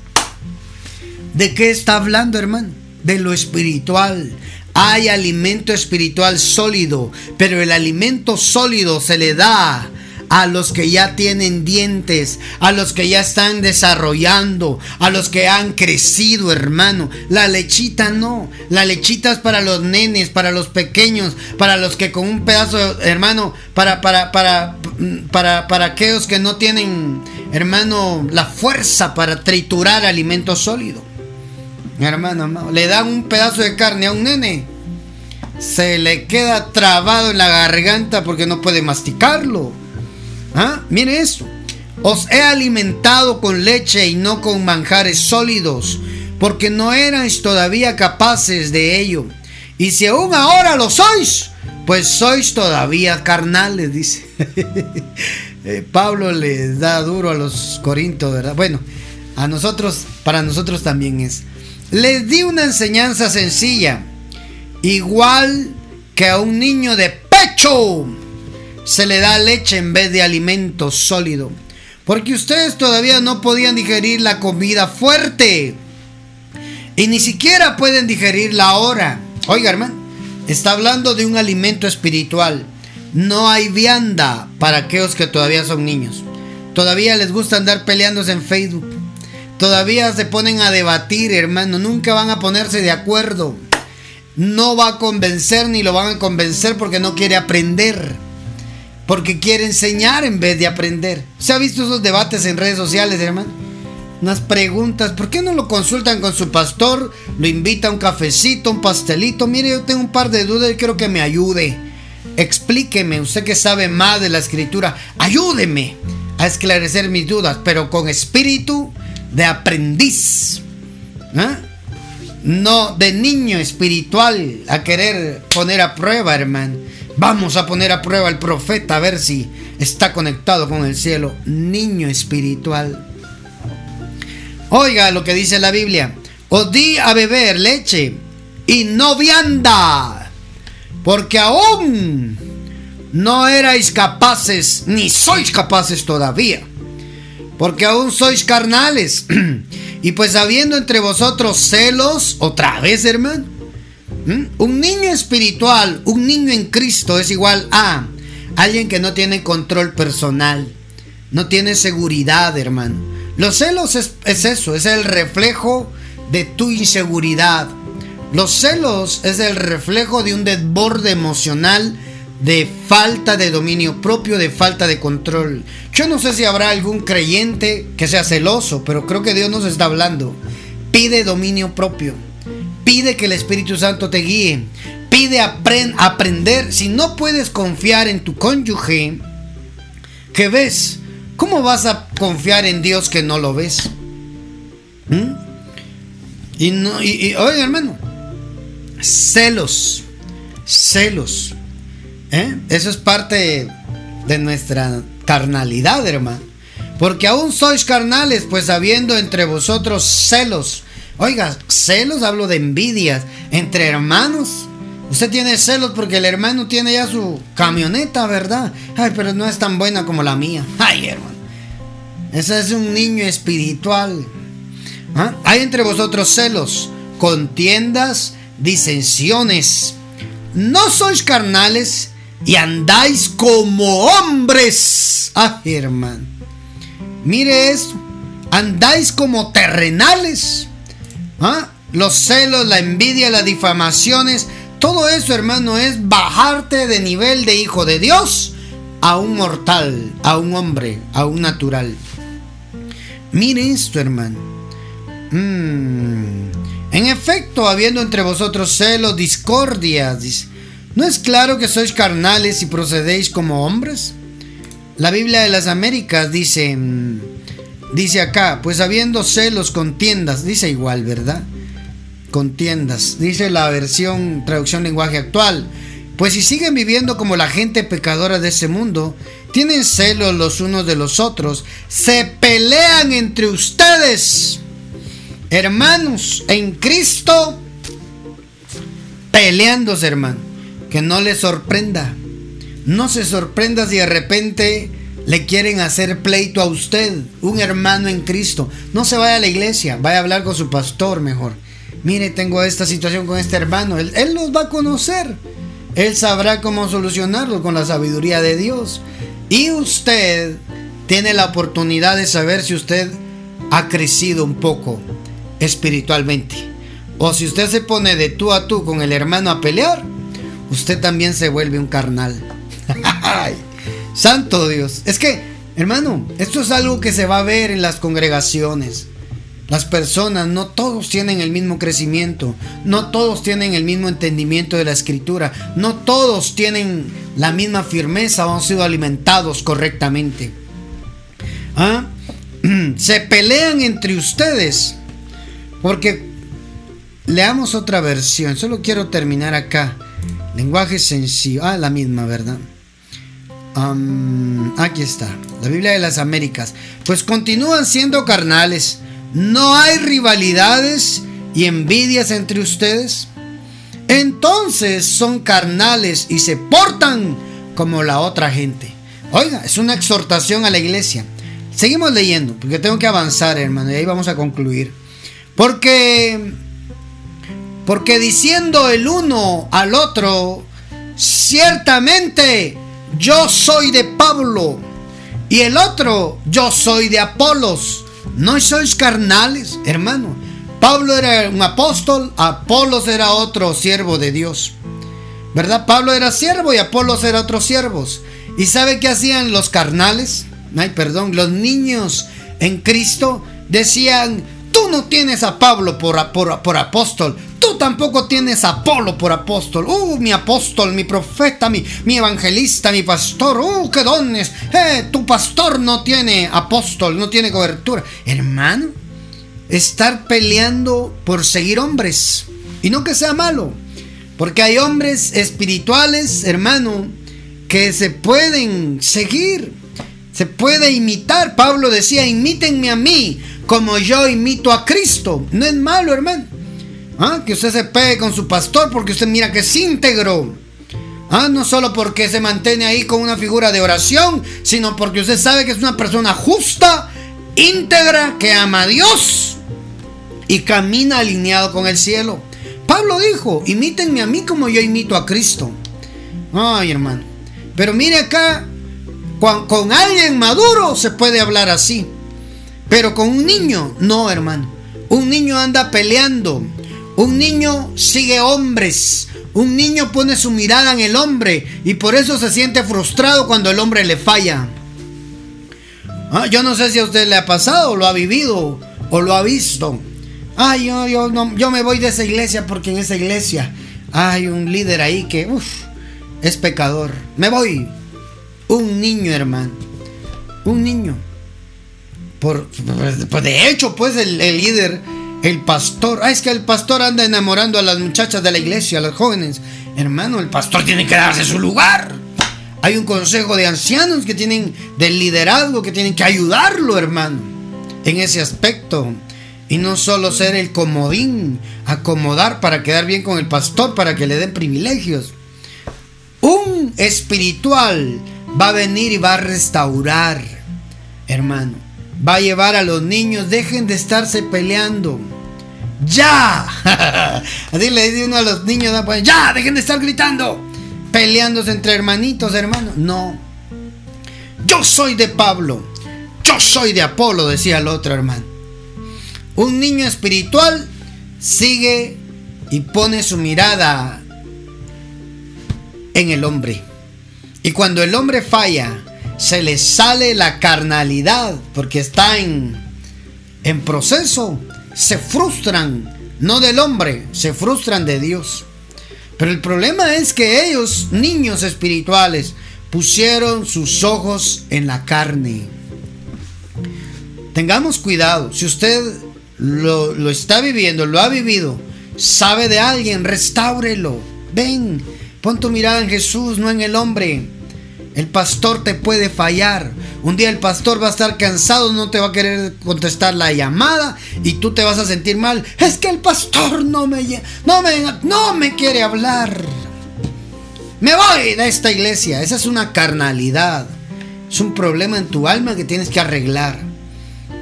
¿De qué está hablando, hermano? De lo espiritual. Hay alimento espiritual sólido, pero el alimento sólido se le da a los que ya tienen dientes, a los que ya están desarrollando, a los que han crecido, hermano. La lechita no, la lechita es para los nenes, para los pequeños, para los que con un pedazo, hermano, para para para para para aquellos que no tienen, hermano, la fuerza para triturar alimento sólido. Hermano, le dan un pedazo de carne a un nene se le queda trabado en la garganta porque no puede masticarlo. ¿Ah? Mire eso. Os he alimentado con leche y no con manjares sólidos, porque no erais todavía capaces de ello. Y si aún ahora lo sois, pues sois todavía carnales, dice. <laughs> eh, Pablo les da duro a los corintos, ¿verdad? Bueno, a nosotros, para nosotros también es. Les di una enseñanza sencilla, igual que a un niño de pecho se le da leche en vez de alimento sólido, porque ustedes todavía no podían digerir la comida fuerte y ni siquiera pueden digerirla ahora. Oiga, hermano, está hablando de un alimento espiritual. No hay vianda para aquellos que todavía son niños. Todavía les gusta andar peleándose en Facebook. Todavía se ponen a debatir, hermano. Nunca van a ponerse de acuerdo. No va a convencer ni lo van a convencer porque no quiere aprender. Porque quiere enseñar en vez de aprender. ¿Se ha visto esos debates en redes sociales, hermano? Unas preguntas. ¿Por qué no lo consultan con su pastor? Lo invita a un cafecito, un pastelito. Mire, yo tengo un par de dudas y quiero que me ayude. Explíqueme, usted que sabe más de la escritura. Ayúdeme a esclarecer mis dudas, pero con espíritu de aprendiz. ¿Ah? No de niño espiritual a querer poner a prueba, hermano. Vamos a poner a prueba al profeta a ver si está conectado con el cielo. Niño espiritual. Oiga lo que dice la Biblia. Os di a beber leche y no vianda, porque aún no erais capaces, ni sois capaces todavía, porque aún sois carnales. <clears throat> y pues habiendo entre vosotros celos, otra vez hermano, un niño espiritual, un niño en Cristo es igual a alguien que no tiene control personal, no tiene seguridad, hermano los celos es, eso, es el reflejo de tu inseguridad. Los celos es el reflejo de un desborde emocional de falta de dominio propio, de falta de control. Yo no sé si habrá algún creyente que sea celoso, pero creo que Dios nos está hablando. Pide dominio propio. Pide que el Espíritu Santo te guíe. Pide aprender. Si no puedes confiar en tu cónyuge, ¿qué ves? ¿Cómo vas a confiar en Dios que no lo ves? ¿Mm? Y, no, y, oye, hermano, celos, celos. ¿eh? Eso es parte de nuestra carnalidad, hermano. Porque aún sois carnales, pues habiendo entre vosotros celos. Oiga, celos hablo de envidias entre hermanos. Usted tiene celos porque el hermano tiene ya su camioneta, ¿verdad? Ay, pero no es tan buena como la mía. Ay, hermano. Ese es un niño espiritual. ¿Ah? Hay entre vosotros celos, contiendas, disensiones. No sois carnales y andáis como hombres. Ah, hermano. Mire esto. Andáis como terrenales. ¿Ah? Los celos, la envidia, las difamaciones. Todo eso, hermano, es bajarte de nivel de hijo de Dios a un mortal, a un hombre, a un natural. Mire esto, hermano. Mm. En efecto, habiendo entre vosotros celos, discordias, ¿no es claro que sois carnales y procedéis como hombres? La Biblia de las Américas dice, dice acá, pues habiendo celos, contiendas, dice igual, ¿verdad? Contiendas, dice la versión traducción lenguaje actual. Pues si siguen viviendo como la gente pecadora de ese mundo, tienen celos los unos de los otros, se pelean entre ustedes, hermanos, en Cristo, peleándose, hermano. Que no les sorprenda. No se sorprenda si de repente le quieren hacer pleito a usted, un hermano en Cristo. No se vaya a la iglesia, vaya a hablar con su pastor mejor. Mire, tengo esta situación con este hermano. Él, él los va a conocer. Él sabrá cómo solucionarlo con la sabiduría de Dios. Y usted tiene la oportunidad de saber si usted ha crecido un poco espiritualmente. O si usted se pone de tú a tú con el hermano a pelear, usted también se vuelve un carnal. <laughs> Santo Dios. Es que, hermano, esto es algo que se va a ver en las congregaciones. Las personas, no todos tienen el mismo crecimiento, no todos tienen el mismo entendimiento de la escritura, no todos tienen la misma firmeza o han sido alimentados correctamente. ¿Ah? <clears throat> Se pelean entre ustedes porque leamos otra versión, solo quiero terminar acá. Lenguaje sencillo, ah, la misma, ¿verdad? Aquí está, la Biblia de las Américas. Pues continúan siendo carnales. No hay rivalidades y envidias entre ustedes. Entonces son carnales y se portan como la otra gente. Oiga, es una exhortación a la iglesia. Seguimos leyendo, porque tengo que avanzar, hermano, y ahí vamos a concluir. Porque, porque diciendo el uno al otro, ciertamente yo soy de Pablo, y el otro, yo soy de Apolos. No sois carnales, hermano. Pablo era un apóstol, Apolos era otro siervo de Dios. ¿Verdad? Pablo era siervo y Apolos era otro siervo. ¿Y sabe qué hacían los carnales? Ay, perdón, los niños en Cristo decían, tú no tienes a Pablo por, por, apóstol, tampoco tienes a Apolo por apóstol. Uh, mi apóstol, mi profeta, mi, mi evangelista, mi pastor. Uh, qué dones. Eh, tu pastor no tiene apóstol, no tiene cobertura. Hermano, estar peleando por seguir hombres. Y no que sea malo. Porque hay hombres espirituales, hermano, que se pueden seguir. Se puede imitar. Pablo decía, imítenme a mí como yo imito a Cristo. No es malo, hermano. ¿Ah? Que usted se pegue con su pastor porque usted mira que es íntegro. ¿Ah? No solo porque se mantiene ahí con una figura de oración, sino porque usted sabe que es una persona justa, íntegra, que ama a Dios y camina alineado con el cielo. Pablo dijo, imítenme a mí como yo imito a Cristo. Ay, hermano. Pero mire acá, con, alguien maduro se puede hablar así. Pero con un niño, no, hermano. Un niño anda peleando. Un niño sigue hombres. Un niño pone su mirada en el hombre y por eso se siente frustrado cuando el hombre le falla. Ah, yo no sé si a usted le ha pasado, lo ha vivido o lo ha visto. Ay, yo, yo, no, yo me voy de esa iglesia porque en esa iglesia hay un líder ahí que es pecador. Me voy. Un niño, hermano. Un niño. Por, de hecho, pues el, líder, el pastor. Ah, es que el pastor anda enamorando a las muchachas de la iglesia, a las jóvenes. Hermano, el pastor tiene que darse su lugar. Hay un consejo de ancianos que tienen del liderazgo que tienen que ayudarlo, hermano, en ese aspecto. Y no solo ser el comodín, acomodar para quedar bien con el pastor, para que le den privilegios. Un espiritual va a venir y va a restaurar, hermano. Va a llevar a los niños, dejen de estarse peleando. ¡Ya! <laughs> Así le dice uno a los niños, pues, ¡ya! Dejen de estar gritando. Peleándose entre hermanitos, hermano. No. Yo soy de Pablo. Yo soy de Apolo, decía el otro hermano. Un niño espiritual sigue y pone su mirada en el hombre. Y cuando el hombre falla, se le sale la carnalidad porque está en, en proceso. Se frustran, no del hombre, se frustran de Dios. Pero el problema es que ellos, niños espirituales, pusieron sus ojos en la carne. Tengamos cuidado. Si usted lo, lo está viviendo, lo ha vivido, sabe de alguien, restáurelo. Ven, pon tu mirada en Jesús, no en el hombre. El pastor te puede fallar. Un día el pastor va a estar cansado, no te va a querer contestar la llamada y tú te vas a sentir mal. Es que el pastor no me, no me, no me quiere hablar. Me voy de esta iglesia. Esa es una carnalidad. Es un problema en tu alma que tienes que arreglar.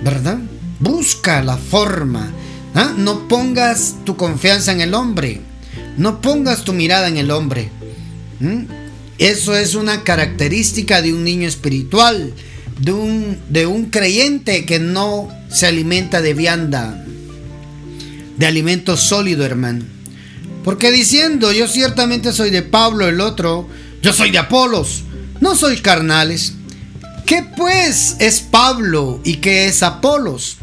¿Verdad? Busca la forma. ¿ah? No pongas tu confianza en el hombre. No pongas tu mirada en el hombre. Eso es una característica de un niño espiritual, de un, de un creyente que no se alimenta de vianda, de alimento sólido, hermano. Porque diciendo, yo ciertamente soy de Pablo, el otro, yo soy de Apolos, no soy carnales. ¿Qué pues es Pablo y qué es Apolos?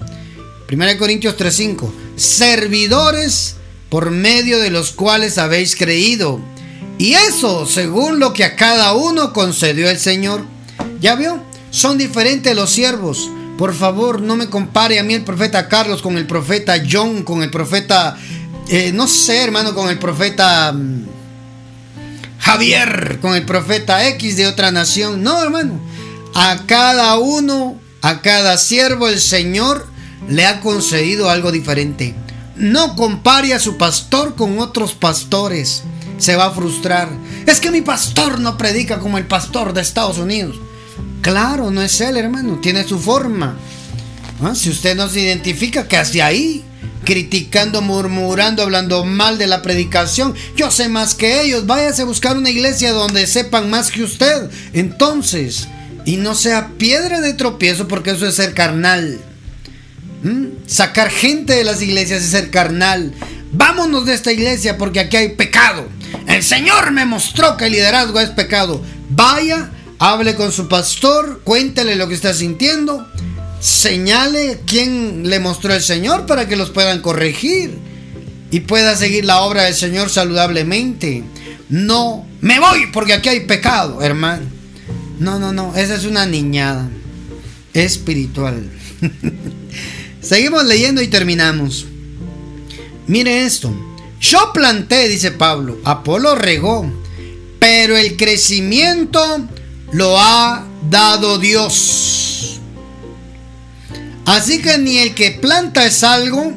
1 Corintios 3:5. Servidores por medio de los cuales habéis creído. Y eso según lo que a cada uno concedió el Señor. ¿Ya vio? Son diferentes los siervos. Por favor, no me compare a mí el profeta Carlos con el profeta John, con el profeta, eh, no sé, hermano, con el profeta mm, Javier con el profeta X de otra nación. No, hermano. A cada uno, a cada siervo, el Señor le ha concedido algo diferente. No compare a su pastor con otros pastores. Se va a frustrar. Es que mi pastor no predica como el pastor de Estados Unidos. Claro, no es él, hermano. Tiene su forma. ¿Ah? Si usted no se identifica, que hacia ahí? Criticando, murmurando, hablando mal de la predicación. Yo sé más que ellos. Váyase a buscar una iglesia donde sepan más que usted. Entonces, y no sea piedra de tropiezo porque eso es ser carnal. ¿Mm? Sacar gente de las iglesias es ser carnal. Vámonos de esta iglesia porque aquí hay pecado. El Señor me mostró que el liderazgo es pecado. Vaya, hable con su pastor, cuéntele lo que está sintiendo señale quién le mostró el Señor para que los puedan corregir y pueda seguir la obra del Señor saludablemente. No, me voy porque aquí hay pecado, hermano. No, no, no, esa es una niñada espiritual. <laughs> Seguimos leyendo y terminamos. Mire esto. Yo planté, dice Pablo, Apolo regó, pero el crecimiento lo ha dado Dios. Así que ni el que planta es algo,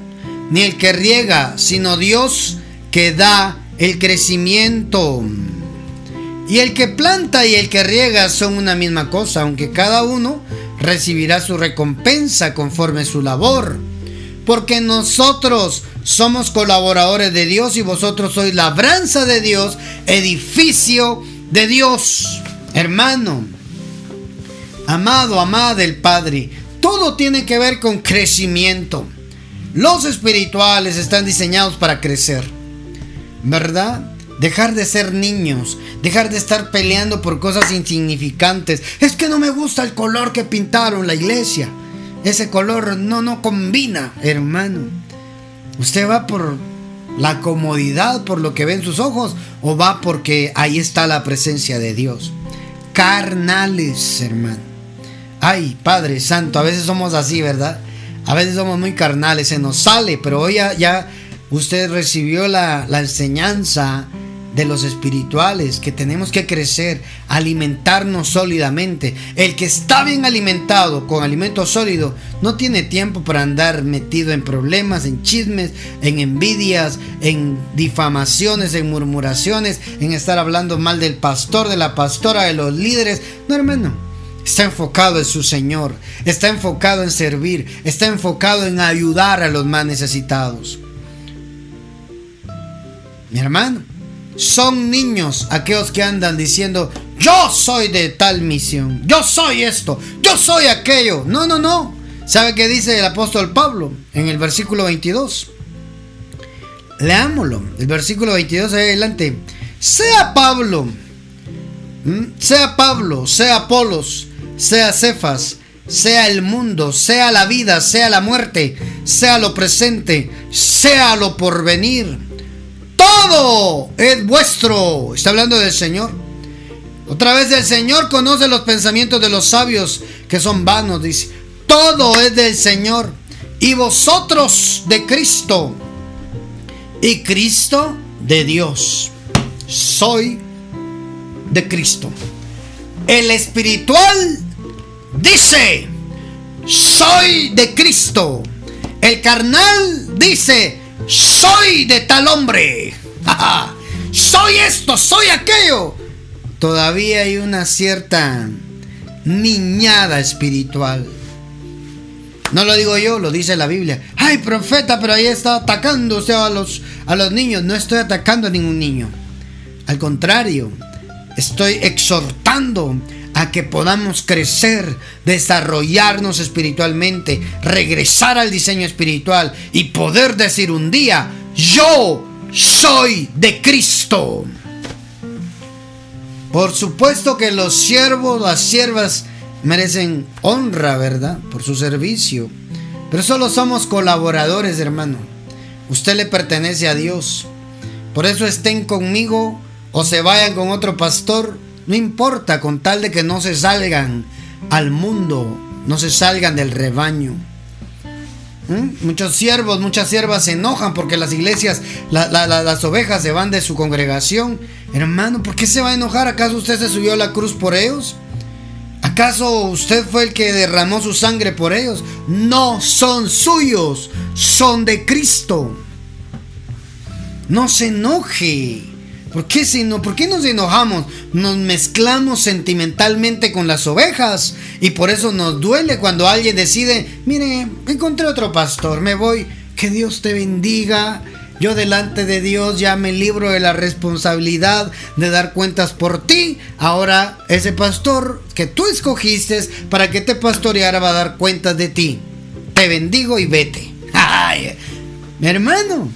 ni el que riega, sino Dios que da el crecimiento. Y el que planta y el que riega son una misma cosa, aunque cada uno recibirá su recompensa conforme su labor. Porque nosotros somos colaboradores de Dios y vosotros sois labranza de Dios, edificio de Dios. Hermano, amado, amada del Padre, todo tiene que ver con crecimiento. Los espirituales están diseñados para crecer. ¿Verdad? Dejar de ser niños, dejar de estar peleando por cosas insignificantes. Es que no me gusta el color que pintaron la iglesia. Ese color no no combina, hermano. ¿Usted va por la comodidad, por lo que ven sus ojos o va porque ahí está la presencia de Dios? Carnales, hermano. Ay, Padre Santo, a veces somos así, ¿verdad? A veces somos muy carnales, se nos sale, pero hoy ya, usted recibió la enseñanza de los espirituales, que tenemos que crecer, alimentarnos sólidamente. El que está bien alimentado con alimento sólido no tiene tiempo para andar metido en problemas, en chismes, en envidias, en difamaciones, en murmuraciones, en estar hablando mal del pastor, de la pastora, de los líderes. No, hermano. Está enfocado en su Señor, está enfocado en servir, está enfocado en ayudar a los más necesitados. Mi hermano, son niños aquellos que andan diciendo, yo soy de tal misión, yo soy esto, yo soy aquello. No, no, no. ¿Sabe qué dice el apóstol Pablo en el versículo 22? Leámoslo, el versículo 22 adelante. Sea Pablo, sea Pablo, sea Apolos, sea Cefas, sea el mundo, sea la vida, sea la muerte, sea lo presente, sea lo porvenir. Todo es vuestro. Está hablando del Señor. Otra vez el Señor conoce los pensamientos de los sabios que son vanos, dice. Todo es del Señor. Y vosotros de Cristo. Y Cristo de Dios. Soy de Cristo. El espiritual dice, soy de Cristo. El carnal dice, soy de tal hombre. soy esto, soy aquello. Todavía hay una cierta niñada espiritual. No lo digo yo, lo dice la Biblia. Ay, profeta, pero ahí está atacando a los, a los niños. No estoy atacando a ningún niño. Al contrario, estoy exhortando a que podamos crecer, desarrollarnos espiritualmente, regresar al diseño espiritual y poder decir un día, yo soy de Cristo. Por supuesto que los siervos, las siervas merecen honra, ¿verdad? Por su servicio. Pero solo somos colaboradores, hermano. Usted le pertenece a Dios. Por eso estén conmigo o se vayan con otro pastor no importa con tal de que no se salgan al mundo, no se salgan del rebaño. Muchos siervos, muchas siervas se enojan porque las iglesias, las ovejas se van de su congregación. Hermano, ¿por qué se va a enojar? ¿Acaso usted se subió a la cruz por ellos? ¿Acaso usted fue el que derramó su sangre por ellos? No son suyos, son de Cristo. No se enoje. ¿Por qué, si no, ¿Por qué nos enojamos? Nos mezclamos sentimentalmente con las ovejas y por eso nos duele cuando alguien decide, mire, encontré otro pastor, me voy, que Dios te bendiga. Yo delante de Dios ya me libro de la responsabilidad de dar cuentas por ti. Ahora ese pastor que tú escogiste para que te pastoreara va a dar cuentas de ti. Te bendigo y vete. <laughs> Ay, hermano,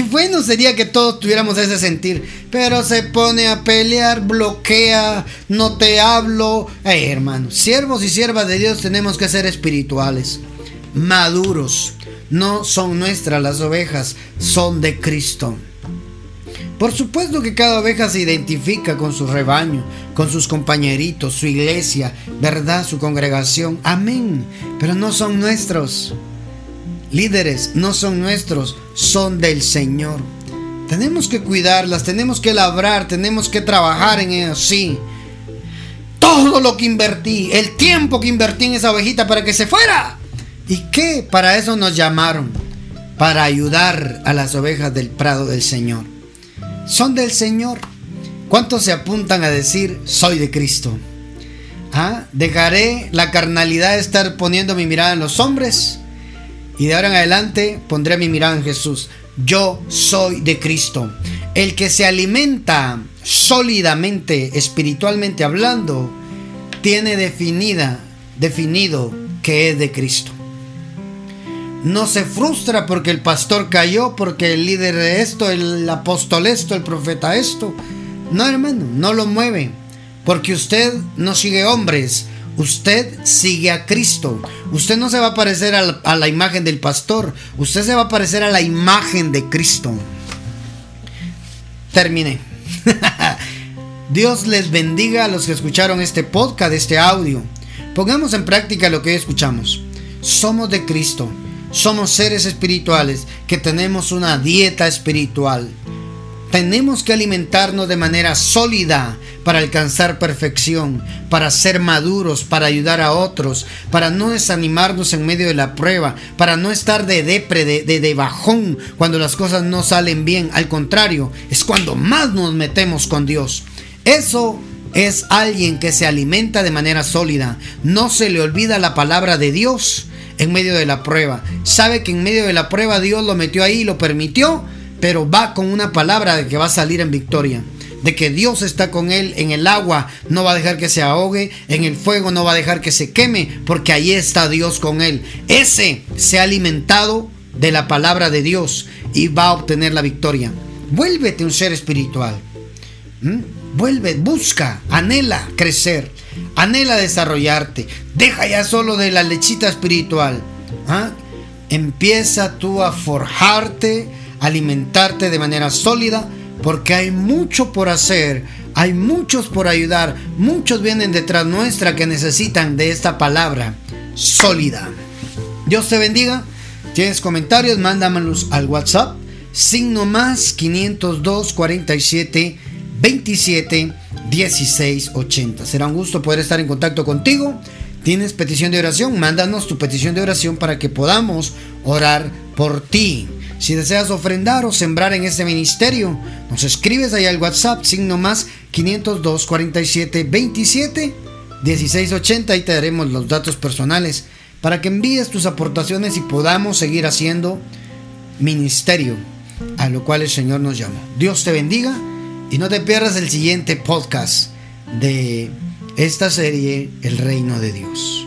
Qué bueno sería que todos tuviéramos ese sentir. Pero se pone a pelear, bloquea, no te hablo. Hey, hermano, siervos y siervas de Dios tenemos que ser espirituales, maduros. No son nuestras las ovejas, son de Cristo. Por supuesto que cada oveja se identifica con su rebaño, con sus compañeritos, su iglesia, verdad, su congregación. Amén. Pero no son nuestros líderes no son nuestros, son del Señor. Tenemos que cuidarlas, tenemos que labrar, tenemos que trabajar en ellas, sí. Todo lo que invertí, el tiempo que invertí en esa ovejita para que se fuera. ¿Y qué? Para eso nos llamaron, para ayudar a las ovejas del prado del Señor. Son del Señor. ¿Cuántos se apuntan a decir, soy de Cristo? ¿Ah? ¿Dejaré la carnalidad de estar poniendo mi mirada en los hombres? Y de ahora en adelante pondré mi mirada en Jesús. Yo soy de Cristo. El que se alimenta sólidamente, espiritualmente hablando, tiene definida, definido que es de Cristo. No se frustra porque el pastor cayó, porque el líder de esto, el apóstol esto, el profeta esto. No, hermano, no lo mueve. Porque usted no sigue hombres, Usted sigue a Cristo. Usted no se va a parecer a la, imagen del pastor. Usted se va a parecer a la imagen de Cristo. Terminé. <laughs> Dios les bendiga a los que escucharon este podcast, este audio. Pongamos en práctica lo que escuchamos. Somos de Cristo. Somos seres espirituales que tenemos una dieta espiritual. Tenemos que alimentarnos de manera sólida para alcanzar perfección, para ser maduros, para ayudar a otros, para no desanimarnos en medio de la prueba, para no estar de depre, de, de, bajón cuando las cosas no salen bien. Al contrario, es cuando más nos metemos con Dios. Eso es alguien que se alimenta de manera sólida. No se le olvida la palabra de Dios en medio de la prueba. Sabe que en medio de la prueba Dios lo metió ahí y lo permitió pero va con una palabra de que va a salir en victoria. De que Dios está con él en el agua, no va a dejar que se ahogue, en el fuego no va a dejar que se queme, porque ahí está Dios con él. Ese se ha alimentado de la palabra de Dios y va a obtener la victoria. Vuélvete un ser espiritual. ¿Mm? Vuelve, busca, anhela crecer, anhela desarrollarte. Deja ya solo de la lechita espiritual. ¿ah? Empieza tú a forjarte alimentarte de manera sólida, porque hay mucho por hacer, hay muchos por ayudar, muchos vienen detrás nuestra que necesitan de esta palabra sólida. Dios te bendiga. Tienes comentarios, mándamelos al WhatsApp, signo más 502 47 27 16 80. Será un gusto poder estar en contacto contigo. Tienes petición de oración, mándanos tu petición de oración para que podamos orar por ti. Si deseas ofrendar o sembrar en este ministerio, nos escribes ahí al WhatsApp, signo más 502 47 27 16 80 y te daremos los datos personales para que envíes tus aportaciones y podamos seguir haciendo ministerio a lo cual el Señor nos llama. Dios te bendiga y no te pierdas el siguiente podcast de esta serie El Reino de Dios.